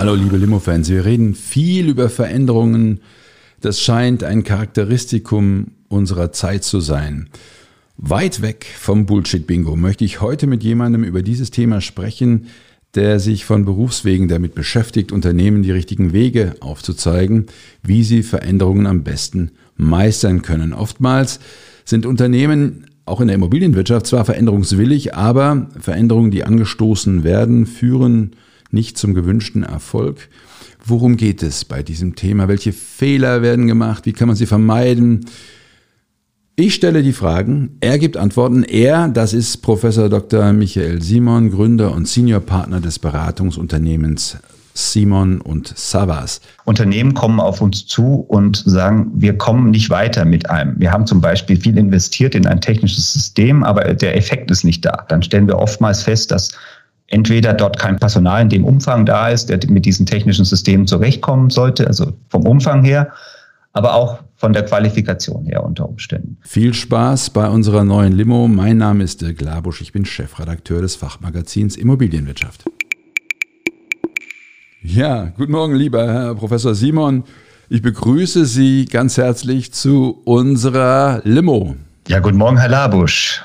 Hallo liebe Limo-Fans, wir reden viel über Veränderungen. Das scheint ein Charakteristikum unserer Zeit zu sein. Weit weg vom Bullshit-Bingo möchte ich heute mit jemandem über dieses Thema sprechen, der sich von Berufswegen damit beschäftigt, Unternehmen die richtigen Wege aufzuzeigen, wie sie Veränderungen am besten meistern können. Oftmals sind Unternehmen auch in der Immobilienwirtschaft zwar veränderungswillig, aber Veränderungen, die angestoßen werden, führen nicht zum gewünschten Erfolg. Worum geht es bei diesem Thema? Welche Fehler werden gemacht? Wie kann man sie vermeiden? Ich stelle die Fragen, er gibt Antworten. Er, das ist Professor Dr. Michael Simon, Gründer und Seniorpartner des Beratungsunternehmens Simon und Savas. Unternehmen kommen auf uns zu und sagen, wir kommen nicht weiter mit einem. Wir haben zum Beispiel viel investiert in ein technisches System, aber der Effekt ist nicht da. Dann stellen wir oftmals fest, dass entweder dort kein Personal in dem Umfang da ist, der mit diesen technischen Systemen zurechtkommen sollte, also vom Umfang her, aber auch von der Qualifikation her unter Umständen. Viel Spaß bei unserer neuen Limo. Mein Name ist Dirk Labusch, ich bin Chefredakteur des Fachmagazins Immobilienwirtschaft. Ja, guten Morgen, lieber Herr Professor Simon. Ich begrüße Sie ganz herzlich zu unserer Limo. Ja, guten Morgen, Herr Labusch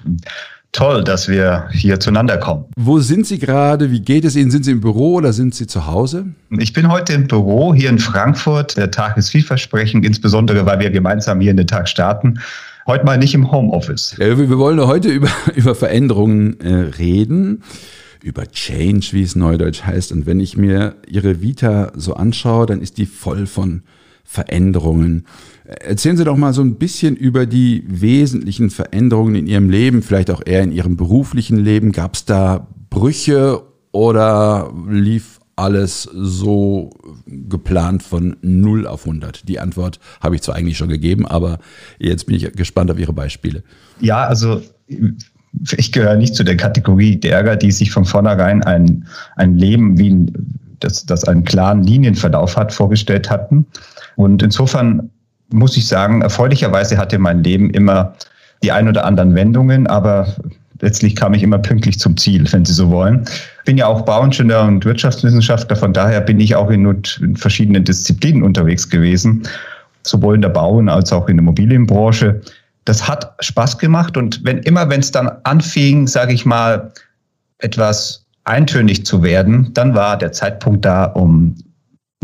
toll, dass wir hier zueinander kommen. Wo sind Sie gerade? Wie geht es Ihnen? Sind Sie im Büro oder sind Sie zu Hause? Ich bin heute im Büro hier in Frankfurt. Der Tag ist vielversprechend, insbesondere weil wir gemeinsam hier in den Tag starten. Heute mal nicht im Homeoffice. Ja, wir wollen heute über, über Veränderungen äh, reden über Change, wie es neudeutsch heißt. Und wenn ich mir Ihre Vita so anschaue, dann ist die voll von Veränderungen. Erzählen Sie doch mal so ein bisschen über die wesentlichen Veränderungen in Ihrem Leben, vielleicht auch eher in Ihrem beruflichen Leben. Gab es da Brüche oder lief alles so geplant von 0 auf 100? Die Antwort habe ich zwar eigentlich schon gegeben, aber jetzt bin ich gespannt auf Ihre Beispiele. Ja, also ich gehöre nicht zu der Kategorie derer, die sich von vornherein ein, ein Leben wie ein, das, das einen klaren Linienverlauf hat, vorgestellt hatten. Und insofern muss ich sagen, erfreulicherweise hatte mein Leben immer die ein oder anderen Wendungen, aber letztlich kam ich immer pünktlich zum Ziel, wenn Sie so wollen. Bin ja auch Bauingenieur und Wirtschaftswissenschaftler, von daher bin ich auch in, in verschiedenen Disziplinen unterwegs gewesen, sowohl in der Bau- als auch in der Immobilienbranche. Das hat Spaß gemacht und wenn immer, wenn es dann anfing, sage ich mal, etwas eintönig zu werden, dann war der Zeitpunkt da, um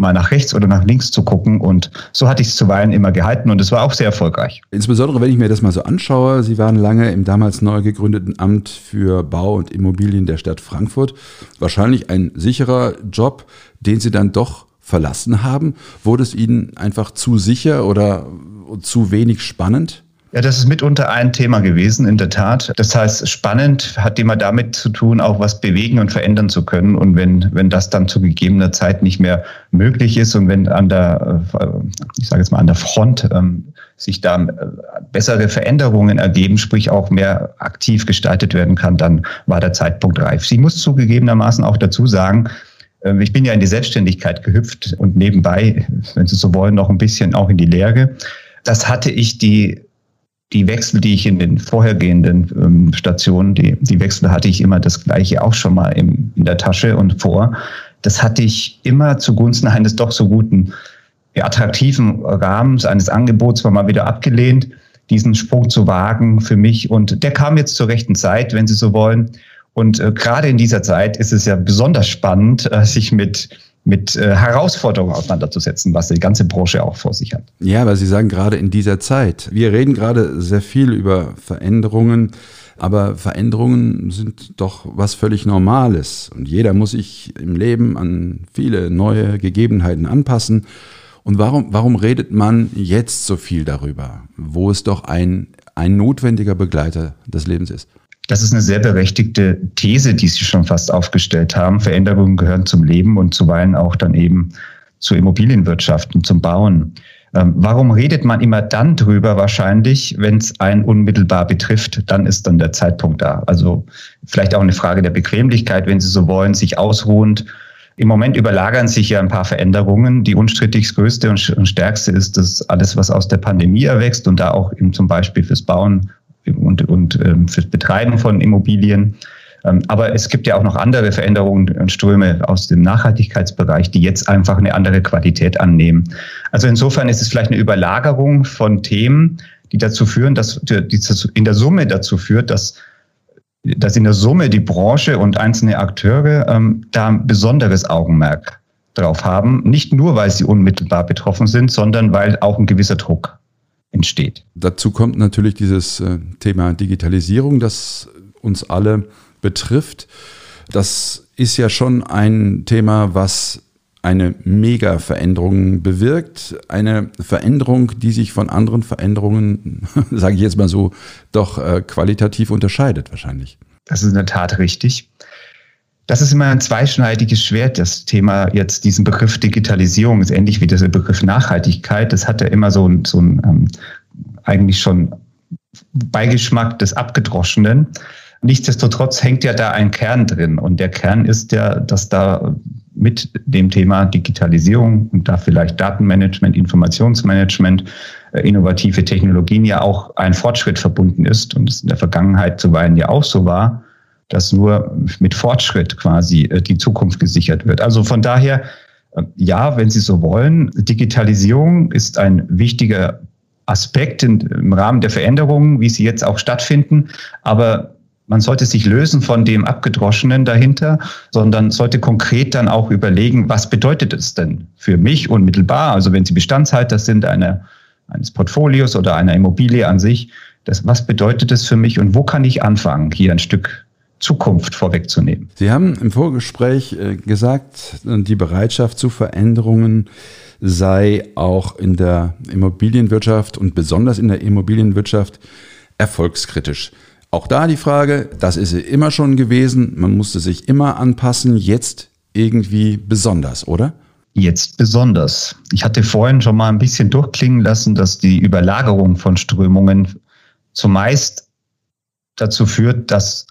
mal nach rechts oder nach links zu gucken. Und so hatte ich es zuweilen immer gehalten und es war auch sehr erfolgreich. Insbesondere, wenn ich mir das mal so anschaue, Sie waren lange im damals neu gegründeten Amt für Bau und Immobilien der Stadt Frankfurt. Wahrscheinlich ein sicherer Job, den Sie dann doch verlassen haben. Wurde es Ihnen einfach zu sicher oder zu wenig spannend? Ja, das ist mitunter ein Thema gewesen, in der Tat. Das heißt, spannend hat immer damit zu tun, auch was bewegen und verändern zu können. Und wenn, wenn das dann zu gegebener Zeit nicht mehr möglich ist und wenn an der, äh, ich sage jetzt mal, an der Front ähm, sich da äh, bessere Veränderungen ergeben, sprich auch mehr aktiv gestaltet werden kann, dann war der Zeitpunkt reif. Sie muss zugegebenermaßen auch dazu sagen, äh, ich bin ja in die Selbstständigkeit gehüpft und nebenbei, wenn Sie so wollen, noch ein bisschen auch in die Lehre. Das hatte ich die die Wechsel, die ich in den vorhergehenden ähm, Stationen, die, die Wechsel hatte ich immer das gleiche auch schon mal im, in der Tasche und vor. Das hatte ich immer zugunsten eines doch so guten, attraktiven Rahmens, eines Angebots, war mal wieder abgelehnt, diesen Sprung zu wagen für mich. Und der kam jetzt zur rechten Zeit, wenn Sie so wollen. Und äh, gerade in dieser Zeit ist es ja besonders spannend, äh, sich mit mit äh, Herausforderungen auseinanderzusetzen, was die ganze Branche auch vor sich hat. Ja, weil Sie sagen gerade in dieser Zeit. Wir reden gerade sehr viel über Veränderungen, aber Veränderungen sind doch was völlig Normales. Und jeder muss sich im Leben an viele neue Gegebenheiten anpassen. Und warum, warum redet man jetzt so viel darüber, wo es doch ein, ein notwendiger Begleiter des Lebens ist? Das ist eine sehr berechtigte These, die Sie schon fast aufgestellt haben. Veränderungen gehören zum Leben und zuweilen auch dann eben zur Immobilienwirtschaft und zum Bauen. Ähm, warum redet man immer dann drüber wahrscheinlich, wenn es einen unmittelbar betrifft? Dann ist dann der Zeitpunkt da. Also vielleicht auch eine Frage der Bequemlichkeit, wenn Sie so wollen, sich ausruhend. Im Moment überlagern sich ja ein paar Veränderungen. Die unstrittig größte und stärkste ist das alles, was aus der Pandemie erwächst und da auch eben zum Beispiel fürs Bauen und, und ähm, fürs Betreiben von Immobilien. Ähm, aber es gibt ja auch noch andere Veränderungen und Ströme aus dem Nachhaltigkeitsbereich, die jetzt einfach eine andere Qualität annehmen. Also insofern ist es vielleicht eine Überlagerung von Themen, die dazu führen, dass die in der Summe dazu führt, dass dass in der Summe die Branche und einzelne Akteure ähm, da ein besonderes Augenmerk drauf haben. Nicht nur, weil sie unmittelbar betroffen sind, sondern weil auch ein gewisser Druck entsteht. Dazu kommt natürlich dieses äh, Thema Digitalisierung, das uns alle betrifft. Das ist ja schon ein Thema, was eine Mega-Veränderung bewirkt. Eine Veränderung, die sich von anderen Veränderungen, sage ich jetzt mal so, doch äh, qualitativ unterscheidet wahrscheinlich. Das ist in der Tat richtig. Das ist immer ein zweischneidiges Schwert, das Thema jetzt diesen Begriff Digitalisierung ist ähnlich wie dieser Begriff Nachhaltigkeit. Das hat ja immer so, ein, so ein ähm, eigentlich schon Beigeschmack des Abgedroschenen. Nichtsdestotrotz hängt ja da ein Kern drin. Und der Kern ist ja, dass da mit dem Thema Digitalisierung und da vielleicht Datenmanagement, Informationsmanagement, äh, innovative Technologien ja auch ein Fortschritt verbunden ist und es in der Vergangenheit zuweilen ja auch so war, dass nur mit Fortschritt quasi äh, die Zukunft gesichert wird. Also von daher, äh, ja, wenn Sie so wollen, Digitalisierung ist ein wichtiger Aspekt im Rahmen der Veränderungen, wie sie jetzt auch stattfinden. Aber man sollte sich lösen von dem Abgedroschenen dahinter, sondern sollte konkret dann auch überlegen, was bedeutet es denn für mich unmittelbar? Also wenn Sie Bestandshalter sind einer, eines Portfolios oder einer Immobilie an sich, das, was bedeutet es für mich und wo kann ich anfangen, hier ein Stück Zukunft vorwegzunehmen? Sie haben im Vorgespräch äh, gesagt, die Bereitschaft zu Veränderungen sei auch in der Immobilienwirtschaft und besonders in der Immobilienwirtschaft erfolgskritisch. Auch da die Frage, das ist immer schon gewesen, man musste sich immer anpassen, jetzt irgendwie besonders, oder? Jetzt besonders. Ich hatte vorhin schon mal ein bisschen durchklingen lassen, dass die Überlagerung von Strömungen zumeist dazu führt, dass,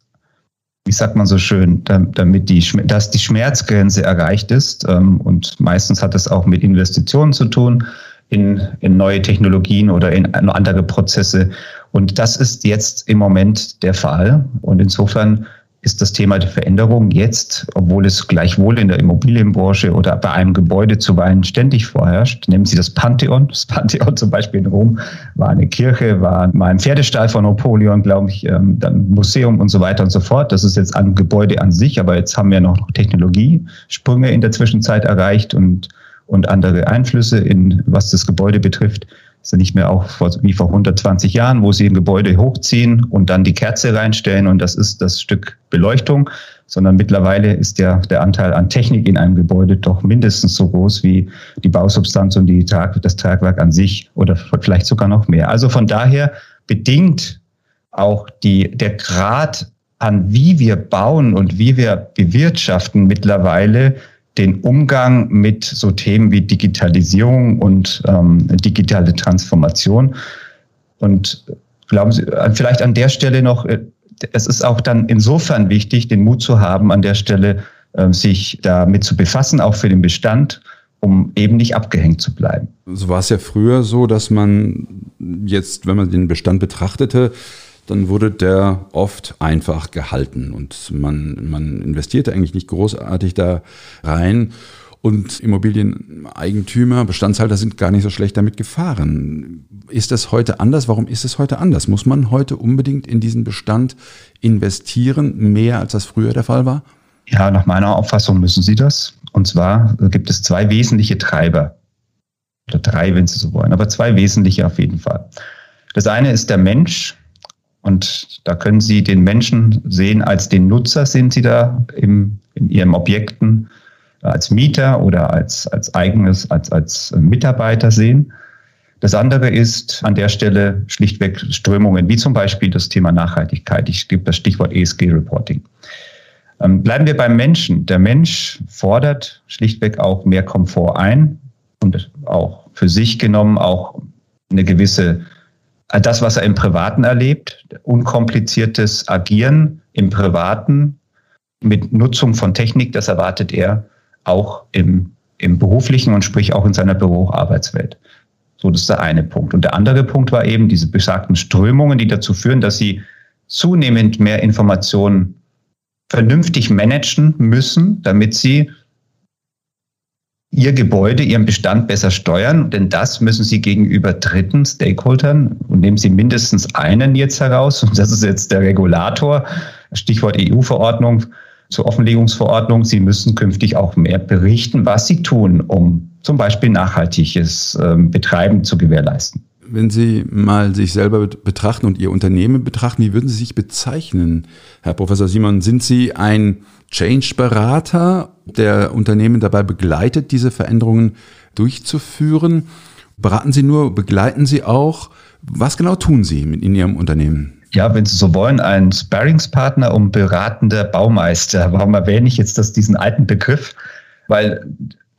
wie sagt man so schön, damit die, dass die Schmerzgrenze erreicht ist. Ähm, und meistens hat es auch mit Investitionen zu tun in, in neue Technologien oder in andere Prozesse. Und das ist jetzt im Moment der Fall. Und insofern ist das Thema der Veränderung jetzt, obwohl es gleichwohl in der Immobilienbranche oder bei einem Gebäude zuweilen ständig vorherrscht. Nehmen Sie das Pantheon. Das Pantheon zum Beispiel in Rom war eine Kirche, war mal ein Pferdestall von Napoleon, glaube ich, ähm, dann Museum und so weiter und so fort. Das ist jetzt ein Gebäude an sich, aber jetzt haben wir noch Technologiesprünge in der Zwischenzeit erreicht und, und andere Einflüsse in, was das Gebäude betrifft ja nicht mehr auch wie vor 120 Jahren, wo sie ein Gebäude hochziehen und dann die Kerze reinstellen und das ist das Stück Beleuchtung, sondern mittlerweile ist der, der Anteil an Technik in einem Gebäude doch mindestens so groß wie die Bausubstanz und die Trag, das Tragwerk an sich oder vielleicht sogar noch mehr. Also von daher bedingt auch die, der Grad an wie wir bauen und wie wir bewirtschaften mittlerweile den Umgang mit so Themen wie Digitalisierung und ähm, digitale Transformation. Und glauben Sie, äh, vielleicht an der Stelle noch, äh, es ist auch dann insofern wichtig, den Mut zu haben, an der Stelle äh, sich damit zu befassen, auch für den Bestand, um eben nicht abgehängt zu bleiben. So war es ja früher so, dass man jetzt, wenn man den Bestand betrachtete, dann wurde der oft einfach gehalten und man, man investierte eigentlich nicht großartig da rein. Und Immobilieneigentümer, Bestandshalter sind gar nicht so schlecht damit gefahren. Ist das heute anders? Warum ist es heute anders? Muss man heute unbedingt in diesen Bestand investieren, mehr als das früher der Fall war? Ja, nach meiner Auffassung müssen sie das. Und zwar gibt es zwei wesentliche Treiber. Oder drei, wenn Sie so wollen, aber zwei wesentliche auf jeden Fall. Das eine ist der Mensch, und da können Sie den Menschen sehen als den Nutzer, sind Sie da im, in Ihren Objekten als Mieter oder als, als eigenes, als, als Mitarbeiter sehen. Das andere ist an der Stelle schlichtweg Strömungen, wie zum Beispiel das Thema Nachhaltigkeit. Ich gebe das Stichwort ESG-Reporting. Ähm, bleiben wir beim Menschen. Der Mensch fordert schlichtweg auch mehr Komfort ein und auch für sich genommen auch eine gewisse, äh, das, was er im Privaten erlebt, unkompliziertes Agieren im Privaten mit Nutzung von Technik, das erwartet er auch im, im beruflichen und sprich auch in seiner Büroarbeitswelt. So, das ist der eine Punkt. Und der andere Punkt war eben diese besagten Strömungen, die dazu führen, dass sie zunehmend mehr Informationen vernünftig managen müssen, damit sie ihr Gebäude, ihren Bestand besser steuern. Denn das müssen sie gegenüber dritten Stakeholdern und nehmen sie mindestens einen jetzt heraus. Und das ist jetzt der Regulator, Stichwort EU-Verordnung zur Offenlegungsverordnung. Sie müssen künftig auch mehr berichten, was sie tun, um zum Beispiel nachhaltiges ähm, Betreiben zu gewährleisten. Wenn Sie mal sich selber betrachten und Ihr Unternehmen betrachten, wie würden Sie sich bezeichnen, Herr Professor Simon? Sind Sie ein Change-Berater, der Unternehmen dabei begleitet, diese Veränderungen durchzuführen? Beraten Sie nur, begleiten Sie auch? Was genau tun Sie in Ihrem Unternehmen? ja, wenn Sie so wollen, ein Sparringspartner und beratender Baumeister. Warum erwähne ich jetzt das, diesen alten Begriff? Weil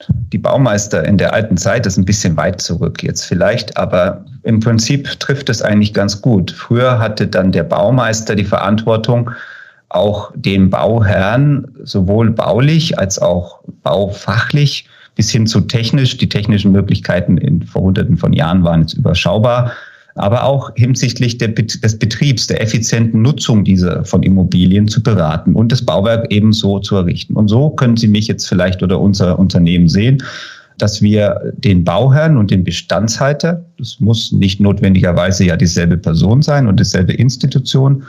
die Baumeister in der alten Zeit ist ein bisschen weit zurück jetzt vielleicht, aber im Prinzip trifft es eigentlich ganz gut. Früher hatte dann der Baumeister die Verantwortung, auch den Bauherrn sowohl baulich als auch baufachlich bis hin zu technisch. Die technischen Möglichkeiten in vor hunderten von Jahren waren jetzt überschaubar aber auch hinsichtlich der, des Betriebs, der effizienten Nutzung dieser von Immobilien zu beraten und das Bauwerk ebenso zu errichten. Und so können Sie mich jetzt vielleicht oder unser Unternehmen sehen, dass wir den Bauherrn und den Bestandshalter, das muss nicht notwendigerweise ja dieselbe Person sein und dieselbe Institution,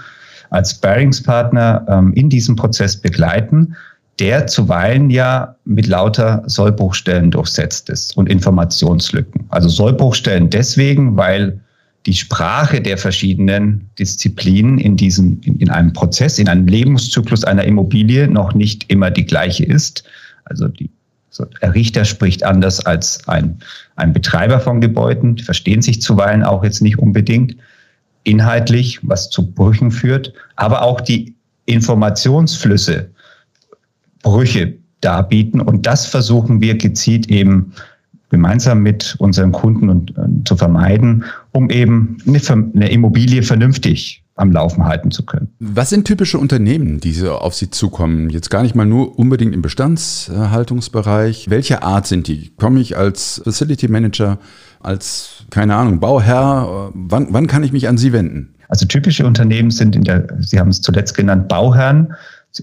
als Sparingspartner ähm, in diesem Prozess begleiten, der zuweilen ja mit lauter Sollbruchstellen durchsetzt ist und Informationslücken. Also Sollbruchstellen deswegen, weil die Sprache der verschiedenen Disziplinen in diesem, in, in einem Prozess, in einem Lebenszyklus einer Immobilie noch nicht immer die gleiche ist. Also die so, der Richter spricht anders als ein, ein Betreiber von Gebäuden, die verstehen sich zuweilen auch jetzt nicht unbedingt inhaltlich, was zu Brüchen führt, aber auch die Informationsflüsse Brüche darbieten. Und das versuchen wir gezielt eben gemeinsam mit unseren Kunden und, äh, zu vermeiden, um eben eine, eine Immobilie vernünftig am Laufen halten zu können. Was sind typische Unternehmen, die so auf Sie zukommen? Jetzt gar nicht mal nur unbedingt im Bestandshaltungsbereich. Welche Art sind die? Komme ich als Facility Manager, als, keine Ahnung, Bauherr? Wann, wann kann ich mich an Sie wenden? Also typische Unternehmen sind in der, Sie haben es zuletzt genannt, Bauherren,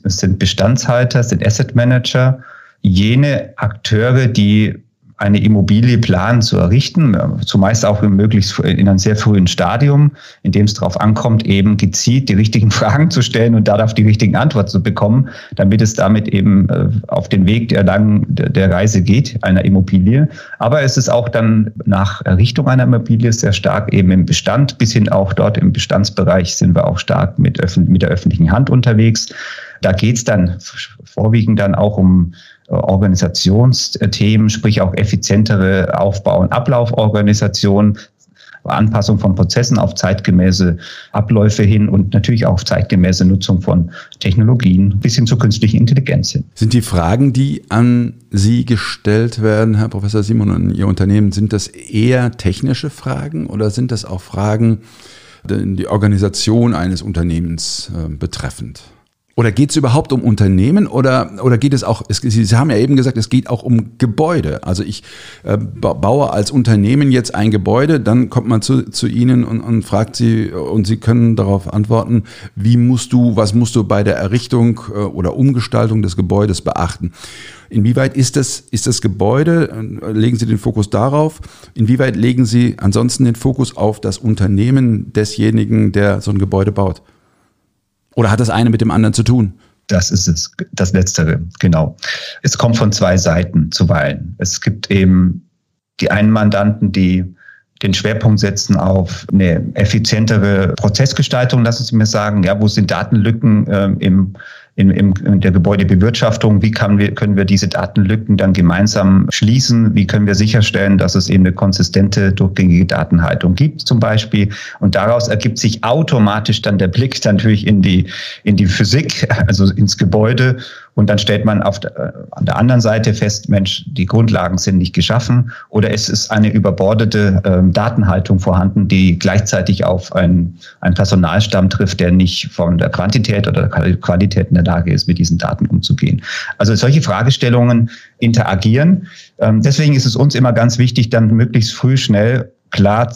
es sind Bestandshalter, sind Asset Manager, jene Akteure, die eine Immobilie planen zu errichten, zumeist auch in möglichst in einem sehr frühen Stadium, in dem es darauf ankommt, eben gezielt die richtigen Fragen zu stellen und darauf die richtigen Antworten zu bekommen, damit es damit eben äh, auf den Weg der langen der Reise geht, einer Immobilie. Aber es ist auch dann nach Errichtung einer Immobilie sehr stark eben im Bestand, bis hin auch dort im Bestandsbereich sind wir auch stark mit, mit der öffentlichen Hand unterwegs. Da geht es dann vorwiegend dann auch um Organisationsthemen, sprich auch effizientere Aufbau- und Ablauforganisation, Anpassung von Prozessen auf zeitgemäße Abläufe hin und natürlich auch zeitgemäße Nutzung von Technologien bis hin zur künstlichen Intelligenz hin. Sind die Fragen, die an Sie gestellt werden, Herr Professor Simon und Ihr Unternehmen, sind das eher technische Fragen oder sind das auch Fragen, die Organisation eines Unternehmens äh, betreffend? Oder geht es überhaupt um Unternehmen oder, oder geht es auch, es, Sie haben ja eben gesagt, es geht auch um Gebäude. Also ich äh, baue als Unternehmen jetzt ein Gebäude, dann kommt man zu, zu Ihnen und, und fragt Sie und Sie können darauf antworten, wie musst du, was musst du bei der Errichtung äh, oder Umgestaltung des Gebäudes beachten. Inwieweit ist das, ist das Gebäude, äh, legen Sie den Fokus darauf? Inwieweit legen Sie ansonsten den Fokus auf das Unternehmen desjenigen, der so ein Gebäude baut? Oder hat das eine mit dem anderen zu tun? Das ist es, das Letztere, genau. Es kommt von zwei Seiten zuweilen. Es gibt eben die einen Mandanten, die den Schwerpunkt setzen auf eine effizientere Prozessgestaltung, lassen Sie mir sagen, ja, wo sind Datenlücken ähm, im, in, in der Gebäudebewirtschaftung, wie kann wir, können wir diese Datenlücken dann gemeinsam schließen, wie können wir sicherstellen, dass es eben eine konsistente, durchgängige Datenhaltung gibt zum Beispiel. Und daraus ergibt sich automatisch dann der Blick natürlich in die, in die Physik, also ins Gebäude und dann stellt man auf der, äh, an der anderen Seite fest, Mensch, die Grundlagen sind nicht geschaffen oder es ist eine überbordete ähm, Datenhaltung vorhanden, die gleichzeitig auf einen, einen Personalstamm trifft, der nicht von der Quantität oder der Qualität in der Lage ist, mit diesen Daten umzugehen. Also solche Fragestellungen interagieren. Ähm, deswegen ist es uns immer ganz wichtig, dann möglichst früh schnell klar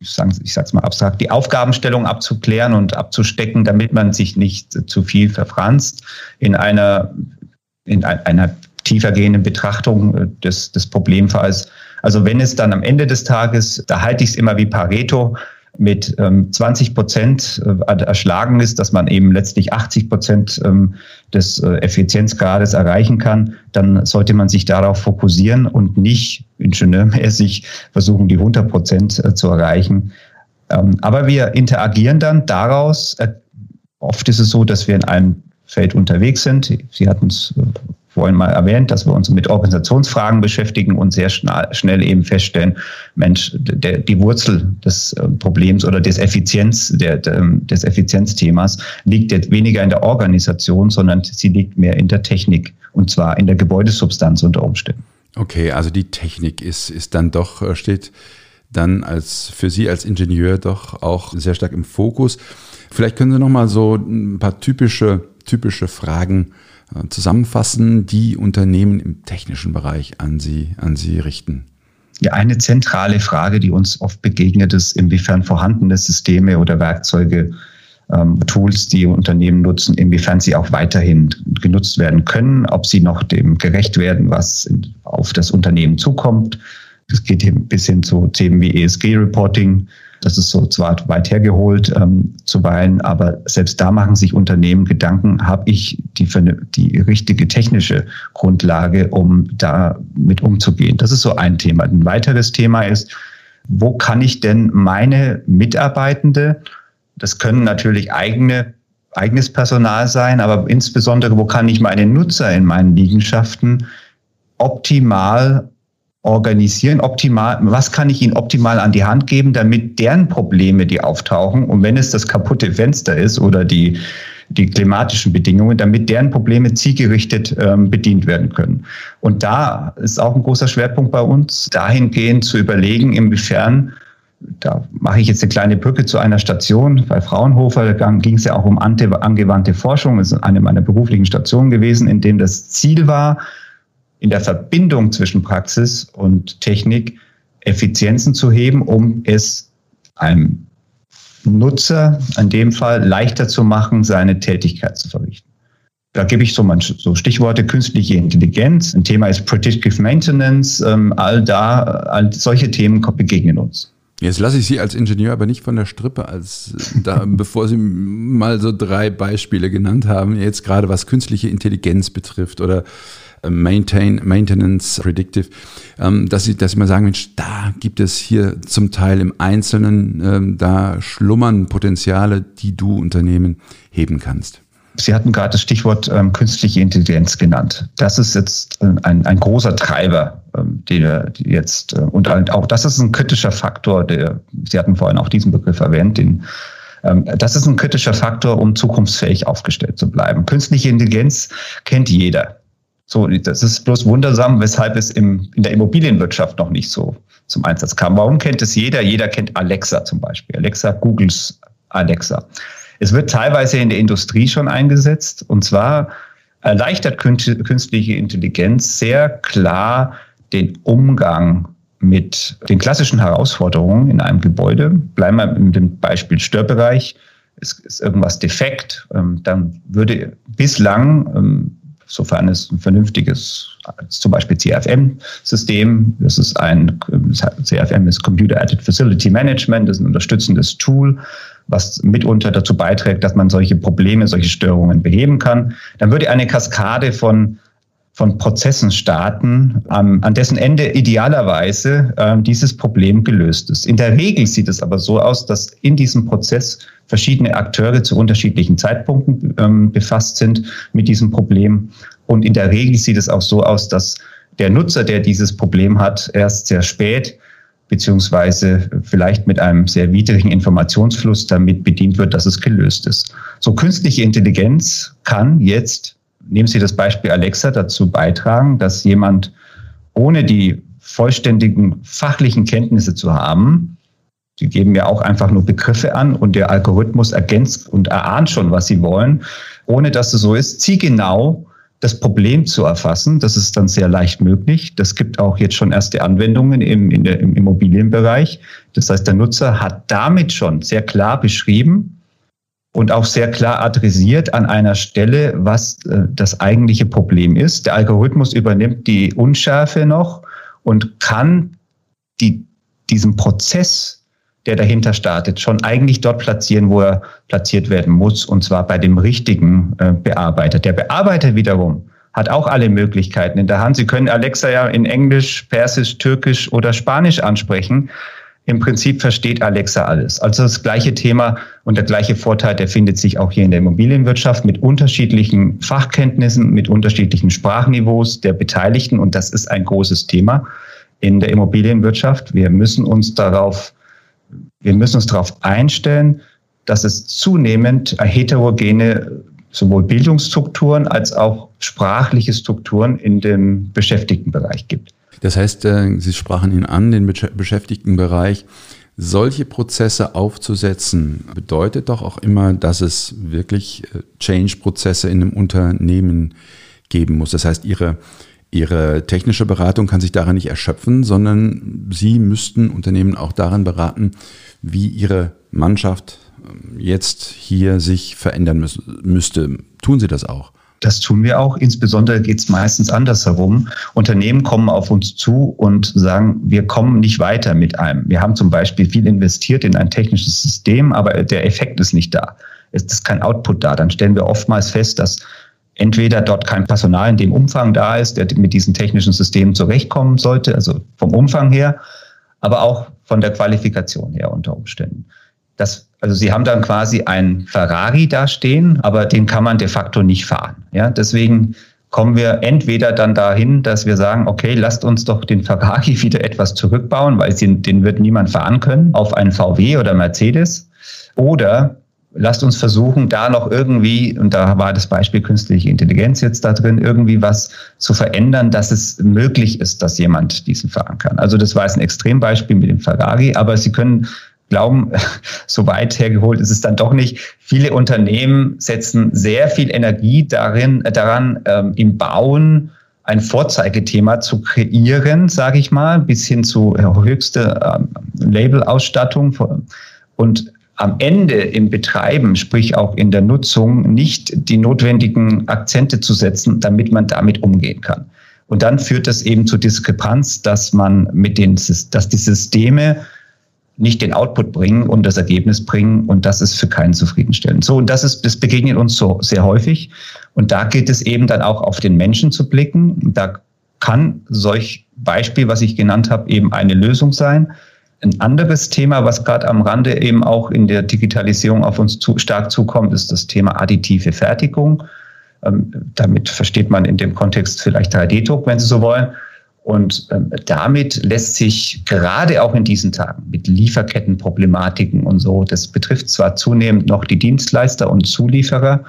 ich sage sag's mal abstrakt, die Aufgabenstellung abzuklären und abzustecken, damit man sich nicht zu viel verfranst in einer, in einer tiefergehenden Betrachtung des, des Problemfalls. Also wenn es dann am Ende des Tages, da halte ich es immer wie Pareto, mit ähm, 20 Prozent äh, erschlagen ist, dass man eben letztlich 80 Prozent ähm, des äh, Effizienzgrades erreichen kann, dann sollte man sich darauf fokussieren und nicht ingenieurmäßig versuchen, die 100 Prozent äh, zu erreichen. Ähm, aber wir interagieren dann daraus. Äh, oft ist es so, dass wir in einem Feld unterwegs sind. Sie hatten es äh, vorhin mal erwähnt, dass wir uns mit Organisationsfragen beschäftigen und sehr schnell, eben feststellen, Mensch, der, die Wurzel des äh, Problems oder des Effizienz, der, des Effizienzthemas liegt jetzt weniger in der Organisation, sondern sie liegt mehr in der Technik und zwar in der Gebäudesubstanz unter Umständen. Okay, also die Technik ist, ist dann doch, äh, steht dann als für Sie als Ingenieur doch auch sehr stark im Fokus. Vielleicht können Sie noch mal so ein paar typische, typische Fragen zusammenfassen, die Unternehmen im technischen Bereich an Sie, an Sie richten? Ja, eine zentrale Frage, die uns oft begegnet, ist, inwiefern vorhandene Systeme oder Werkzeuge, ähm, Tools, die Unternehmen nutzen, inwiefern sie auch weiterhin genutzt werden können, ob sie noch dem gerecht werden, was auf das Unternehmen zukommt. Es geht bis hin zu Themen wie ESG-Reporting, das ist so zwar weit hergeholt ähm, zuweilen, aber selbst da machen sich Unternehmen Gedanken, habe ich die, die richtige technische Grundlage, um da mit umzugehen. Das ist so ein Thema. Ein weiteres Thema ist, wo kann ich denn meine Mitarbeitende, das können natürlich eigene eigenes Personal sein, aber insbesondere, wo kann ich meine Nutzer in meinen Liegenschaften optimal organisieren, optimal, was kann ich ihnen optimal an die Hand geben, damit deren Probleme, die auftauchen, und wenn es das kaputte Fenster ist oder die, die klimatischen Bedingungen, damit deren Probleme zielgerichtet ähm, bedient werden können. Und da ist auch ein großer Schwerpunkt bei uns, dahingehend zu überlegen, inwiefern da mache ich jetzt eine kleine Brücke zu einer Station bei Fraunhofer. Ging es ja auch um angewandte Forschung. Das ist eine meiner beruflichen Stationen gewesen, in dem das Ziel war, in der Verbindung zwischen Praxis und Technik Effizienzen zu heben, um es einem Nutzer in dem Fall leichter zu machen, seine Tätigkeit zu verrichten. Da gebe ich so, mal so Stichworte künstliche Intelligenz. Ein Thema ist Predictive Maintenance. Ähm, all da, all solche Themen begegnen uns. Jetzt lasse ich Sie als Ingenieur aber nicht von der Strippe, als da, bevor Sie mal so drei Beispiele genannt haben, jetzt gerade was künstliche Intelligenz betrifft oder Maintain, Maintenance, Predictive, ähm, dass sie, dass sie mal sagen, Mensch, da gibt es hier zum Teil im Einzelnen, ähm, da schlummern Potenziale, die du Unternehmen heben kannst. Sie hatten gerade das Stichwort ähm, künstliche Intelligenz genannt. Das ist jetzt äh, ein, ein großer Treiber, ähm, der jetzt, äh, und auch das ist ein kritischer Faktor, der, Sie hatten vorhin auch diesen Begriff erwähnt, den ähm, das ist ein kritischer Faktor, um zukunftsfähig aufgestellt zu bleiben. Künstliche Intelligenz kennt jeder. So, das ist bloß wundersam, weshalb es im, in der Immobilienwirtschaft noch nicht so zum Einsatz kam. Warum kennt es jeder? Jeder kennt Alexa zum Beispiel. Alexa, Googles Alexa. Es wird teilweise in der Industrie schon eingesetzt und zwar erleichtert künstliche Intelligenz sehr klar den Umgang mit den klassischen Herausforderungen in einem Gebäude. Bleiben wir mit dem Beispiel Störbereich. Ist, ist irgendwas defekt, ähm, dann würde bislang ähm, sofern es ein vernünftiges, zum Beispiel CFM-System, das ist ein, CFM ist Computer Added Facility Management, das ist ein unterstützendes Tool, was mitunter dazu beiträgt, dass man solche Probleme, solche Störungen beheben kann. Dann würde eine Kaskade von von Prozessen starten, ähm, an dessen Ende idealerweise äh, dieses Problem gelöst ist. In der Regel sieht es aber so aus, dass in diesem Prozess verschiedene Akteure zu unterschiedlichen Zeitpunkten ähm, befasst sind mit diesem Problem. Und in der Regel sieht es auch so aus, dass der Nutzer, der dieses Problem hat, erst sehr spät beziehungsweise vielleicht mit einem sehr widrigen Informationsfluss damit bedient wird, dass es gelöst ist. So künstliche Intelligenz kann jetzt, nehmen Sie das Beispiel Alexa, dazu beitragen, dass jemand ohne die vollständigen fachlichen Kenntnisse zu haben, Sie geben ja auch einfach nur Begriffe an und der Algorithmus ergänzt und erahnt schon, was Sie wollen, ohne dass es so ist, zielgenau das Problem zu erfassen. Das ist dann sehr leicht möglich. Das gibt auch jetzt schon erste Anwendungen im, der, im Immobilienbereich. Das heißt, der Nutzer hat damit schon sehr klar beschrieben und auch sehr klar adressiert an einer Stelle, was äh, das eigentliche Problem ist. Der Algorithmus übernimmt die Unschärfe noch und kann die, diesen Prozess der dahinter startet, schon eigentlich dort platzieren, wo er platziert werden muss, und zwar bei dem richtigen äh, Bearbeiter. Der Bearbeiter wiederum hat auch alle Möglichkeiten in der Hand. Sie können Alexa ja in Englisch, Persisch, Türkisch oder Spanisch ansprechen. Im Prinzip versteht Alexa alles. Also das gleiche Thema und der gleiche Vorteil, der findet sich auch hier in der Immobilienwirtschaft mit unterschiedlichen Fachkenntnissen, mit unterschiedlichen Sprachniveaus der Beteiligten. Und das ist ein großes Thema in der Immobilienwirtschaft. Wir müssen uns darauf wir müssen uns darauf einstellen, dass es zunehmend heterogene sowohl Bildungsstrukturen als auch sprachliche Strukturen in dem Beschäftigtenbereich gibt. Das heißt, äh, Sie sprachen ihn an, den Beschäftigtenbereich. Solche Prozesse aufzusetzen, bedeutet doch auch immer, dass es wirklich äh, Change-Prozesse in einem Unternehmen geben muss. Das heißt, Ihre Ihre technische Beratung kann sich daran nicht erschöpfen, sondern Sie müssten Unternehmen auch daran beraten, wie Ihre Mannschaft ähm, jetzt hier sich verändern müsste. Tun Sie das auch? Das tun wir auch. Insbesondere geht es meistens andersherum. Unternehmen kommen auf uns zu und sagen, wir kommen nicht weiter mit einem. Wir haben zum Beispiel viel investiert in ein technisches System, aber der Effekt ist nicht da. Es ist kein Output da. Dann stellen wir oftmals fest, dass entweder dort kein Personal in dem Umfang da ist, der mit diesen technischen Systemen zurechtkommen sollte, also vom Umfang her, aber auch von der Qualifikation her unter Umständen. Das, also Sie haben dann quasi ein Ferrari da stehen, aber den kann man de facto nicht fahren. Ja, deswegen kommen wir entweder dann dahin, dass wir sagen, okay, lasst uns doch den Ferrari wieder etwas zurückbauen, weil den, den wird niemand fahren können, auf einen VW oder Mercedes. Oder lasst uns versuchen, da noch irgendwie, und da war das Beispiel künstliche Intelligenz jetzt da drin, irgendwie was zu verändern, dass es möglich ist, dass jemand diesen fahren kann. Also das war jetzt ein Extrembeispiel mit dem Ferrari, aber Sie können glauben, so weit hergeholt ist es dann doch nicht. Viele Unternehmen setzen sehr viel Energie darin, daran, ähm, im Bauen ein Vorzeigethema zu kreieren, sage ich mal, bis hin zu höchste ähm, Labelausstattung. Und am Ende im Betreiben, sprich auch in der Nutzung, nicht die notwendigen Akzente zu setzen, damit man damit umgehen kann. Und dann führt das eben zur Diskrepanz, dass man mit den, dass die Systeme nicht den Output bringen und das Ergebnis bringen und das ist für keinen zufriedenstellend. So, und das ist, das begegnet uns so sehr häufig. Und da gilt es eben dann auch auf den Menschen zu blicken. Da kann solch Beispiel, was ich genannt habe, eben eine Lösung sein. Ein anderes Thema, was gerade am Rande eben auch in der Digitalisierung auf uns zu, stark zukommt, ist das Thema additive Fertigung. Ähm, damit versteht man in dem Kontext vielleicht 3D-Druck, wenn Sie so wollen. Und ähm, damit lässt sich gerade auch in diesen Tagen mit Lieferkettenproblematiken und so, das betrifft zwar zunehmend noch die Dienstleister und Zulieferer,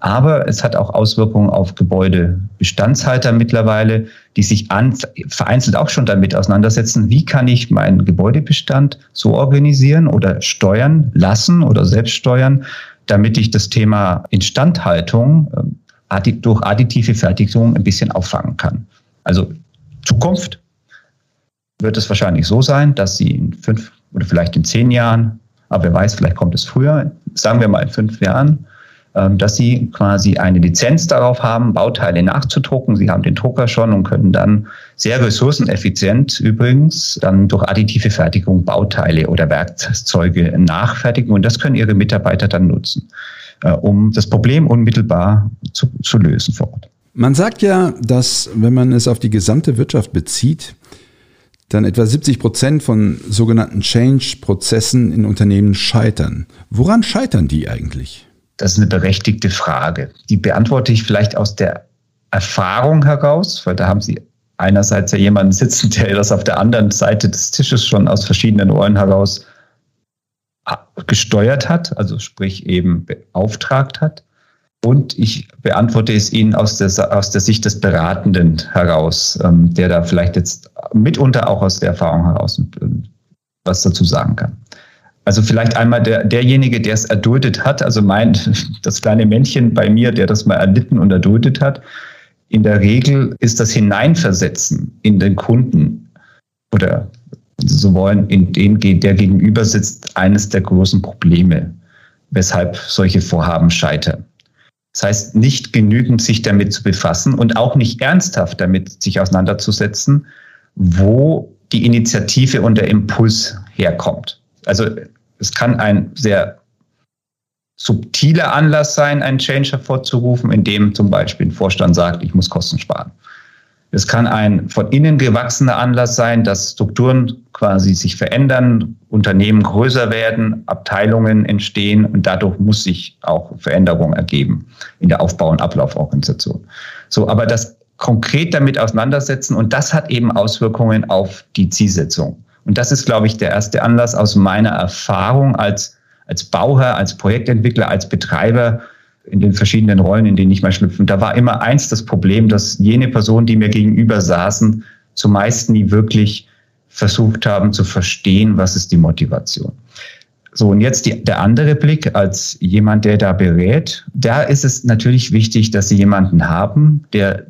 aber es hat auch Auswirkungen auf Gebäudebestandshalter mittlerweile, die sich an, vereinzelt auch schon damit auseinandersetzen, wie kann ich meinen Gebäudebestand so organisieren oder steuern lassen oder selbst steuern, damit ich das Thema Instandhaltung äh, durch additive Fertigung ein bisschen auffangen kann. Also Zukunft wird es wahrscheinlich so sein, dass Sie in fünf oder vielleicht in zehn Jahren, aber wer weiß, vielleicht kommt es früher, sagen wir mal in fünf Jahren, ähm, dass sie quasi eine Lizenz darauf haben, Bauteile nachzudrucken. Sie haben den Drucker schon und können dann sehr ressourceneffizient übrigens dann durch additive Fertigung Bauteile oder Werkzeuge nachfertigen. Und das können ihre Mitarbeiter dann nutzen, äh, um das Problem unmittelbar zu, zu lösen vor Ort. Man sagt ja, dass wenn man es auf die gesamte Wirtschaft bezieht, dann etwa 70 Prozent von sogenannten Change-Prozessen in Unternehmen scheitern. Woran scheitern die eigentlich? Das ist eine berechtigte Frage. Die beantworte ich vielleicht aus der Erfahrung heraus, weil da haben Sie einerseits ja jemanden sitzen, der das auf der anderen Seite des Tisches schon aus verschiedenen Ohren heraus gesteuert hat, also sprich eben beauftragt hat. Und ich beantworte es Ihnen aus der, aus der Sicht des Beratenden heraus, ähm, der da vielleicht jetzt mitunter auch aus der Erfahrung heraus äh, was dazu sagen kann. Also vielleicht einmal der, derjenige, der es erduldet hat, also mein, das kleine Männchen bei mir, der das mal erlitten und erduldet hat. In der Regel ist das Hineinversetzen in den Kunden oder so wollen, in den der gegenüber sitzt, eines der großen Probleme, weshalb solche Vorhaben scheitern. Das heißt, nicht genügend sich damit zu befassen und auch nicht ernsthaft damit sich auseinanderzusetzen, wo die Initiative und der Impuls herkommt. Also es kann ein sehr subtiler Anlass sein, einen Change hervorzurufen, indem zum Beispiel ein Vorstand sagt, ich muss Kosten sparen. Es kann ein von innen gewachsener Anlass sein, dass Strukturen quasi sich verändern, Unternehmen größer werden, Abteilungen entstehen und dadurch muss sich auch Veränderung ergeben in der Aufbau- und Ablauforganisation. So, aber das konkret damit auseinandersetzen und das hat eben Auswirkungen auf die Zielsetzung. Und das ist, glaube ich, der erste Anlass aus meiner Erfahrung als, als Bauherr, als Projektentwickler, als Betreiber, in den verschiedenen Rollen, in denen ich mal schlüpfen. Da war immer eins das Problem, dass jene Personen, die mir gegenüber saßen, zumeist nie wirklich versucht haben zu verstehen, was ist die Motivation. So, und jetzt die, der andere Blick als jemand, der da berät. Da ist es natürlich wichtig, dass Sie jemanden haben, der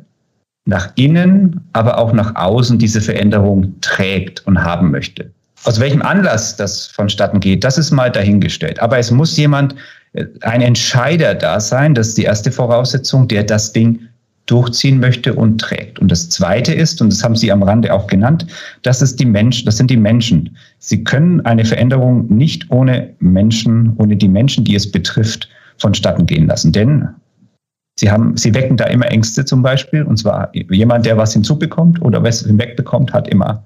nach innen, aber auch nach außen diese Veränderung trägt und haben möchte. Aus welchem Anlass das vonstatten geht, das ist mal dahingestellt. Aber es muss jemand ein Entscheider da sein. Das ist die erste Voraussetzung, der das Ding durchziehen möchte und trägt. Und das zweite ist, und das haben Sie am Rande auch genannt, das ist die Mensch, das sind die Menschen. Sie können eine Veränderung nicht ohne Menschen, ohne die Menschen, die es betrifft, vonstatten gehen lassen. Denn Sie haben, Sie wecken da immer Ängste zum Beispiel. Und zwar jemand, der was hinzubekommt oder was hinwegbekommt, hat immer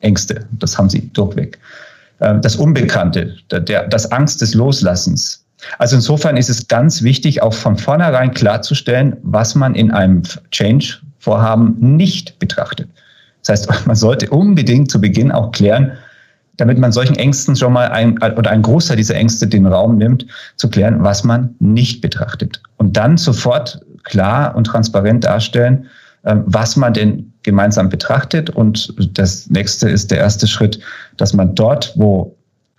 Ängste. Das haben Sie durchweg. Äh, das Unbekannte, das Angst des Loslassens, also insofern ist es ganz wichtig, auch von vornherein klarzustellen, was man in einem Change-Vorhaben nicht betrachtet. Das heißt, man sollte unbedingt zu Beginn auch klären, damit man solchen Ängsten schon mal ein, oder ein Großteil dieser Ängste den Raum nimmt, zu klären, was man nicht betrachtet. Und dann sofort klar und transparent darstellen, ähm, was man denn gemeinsam betrachtet. Und das nächste ist der erste Schritt, dass man dort, wo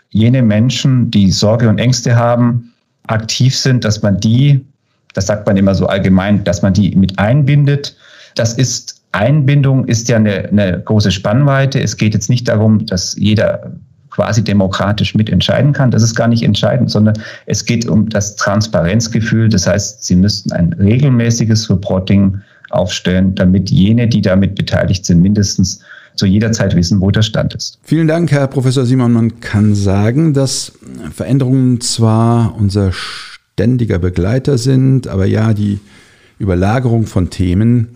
jene Menschen, die Sorge und Ängste haben, aktiv sind, dass man die, das sagt man immer so allgemein, dass man die mit einbindet. Das ist Einbindung ist ja eine, eine große Spannweite. Es geht jetzt nicht darum, dass jeder quasi demokratisch mitentscheiden kann. Das ist gar nicht entscheidend, sondern es geht um das Transparenzgefühl. Das heißt, Sie müssten ein regelmäßiges Reporting aufstellen, damit jene, die damit beteiligt sind, mindestens zu jeder Zeit wissen, wo der Stand ist. Vielen Dank, Herr Professor Simon. Man kann sagen, dass Veränderungen zwar unser ständiger Begleiter sind, aber ja, die Überlagerung von Themen,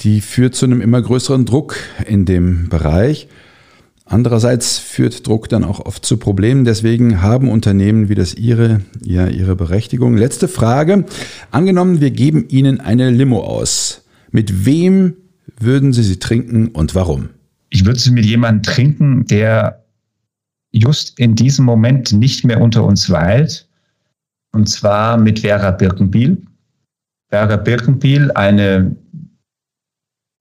die führt zu einem immer größeren Druck in dem Bereich. Andererseits führt Druck dann auch oft zu Problemen. Deswegen haben Unternehmen wie das Ihre ja ihre Berechtigung. Letzte Frage. Angenommen, wir geben Ihnen eine Limo aus. Mit wem würden Sie sie trinken und warum? ich würde sie mit jemandem trinken, der just in diesem Moment nicht mehr unter uns weilt. Und zwar mit Vera Birkenbiel. Vera Birkenbiel, eine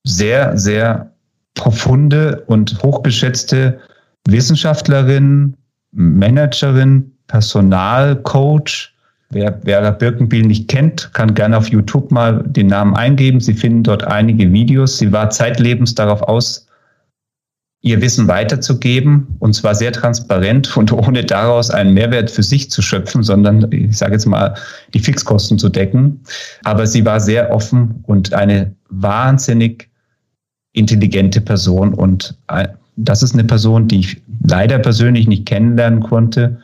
sehr, sehr profunde und hochgeschätzte Wissenschaftlerin, Managerin, Personalcoach. Wer Vera Birkenbiel nicht kennt, kann gerne auf YouTube mal den Namen eingeben. Sie finden dort einige Videos. Sie war zeitlebens darauf aus, ihr Wissen weiterzugeben und zwar sehr transparent und ohne daraus einen Mehrwert für sich zu schöpfen, sondern ich sage jetzt mal die Fixkosten zu decken. Aber sie war sehr offen und eine wahnsinnig intelligente Person und das ist eine Person, die ich leider persönlich nicht kennenlernen konnte,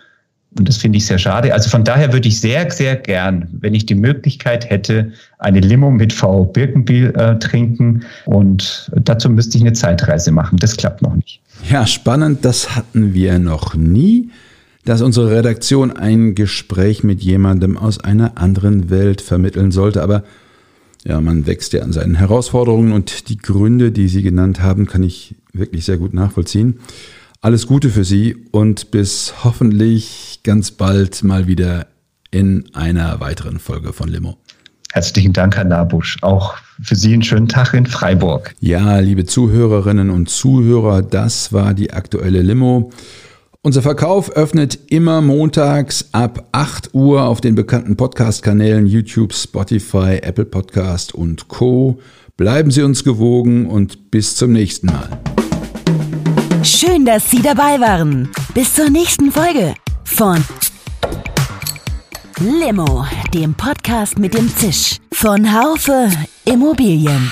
Und das finde ich sehr schade. Also von daher würde ich sehr, sehr gern, wenn ich die Möglichkeit hätte, eine Limo mit V Birkenbiel äh, trinken. Und dazu müsste ich eine Zeitreise machen. Das klappt noch nicht. Ja, spannend. Das hatten wir noch nie, dass unsere Redaktion ein Gespräch mit jemandem aus einer anderen Welt vermitteln sollte. Aber ja, man wächst ja an seinen Herausforderungen und die Gründe, die Sie genannt haben, kann ich wirklich sehr gut nachvollziehen. Alles Gute für Sie und bis hoffentlich ganz bald mal wieder in einer weiteren Folge von Limo. Herzlichen Dank, Herr Nabusch. Auch für Sie einen schönen Tag in Freiburg. Ja, liebe Zuhörerinnen und Zuhörer, das war die aktuelle Limo. Unser Verkauf öffnet immer montags ab 8 Uhr auf den bekannten Podcast-Kanälen YouTube, Spotify, Apple Podcast und Co. Bleiben Sie uns gewogen und bis zum nächsten Mal. Schön, dass Sie dabei waren. Bis zur nächsten Folge von Limo, dem Podcast mit dem Zisch von Haufe Immobilien.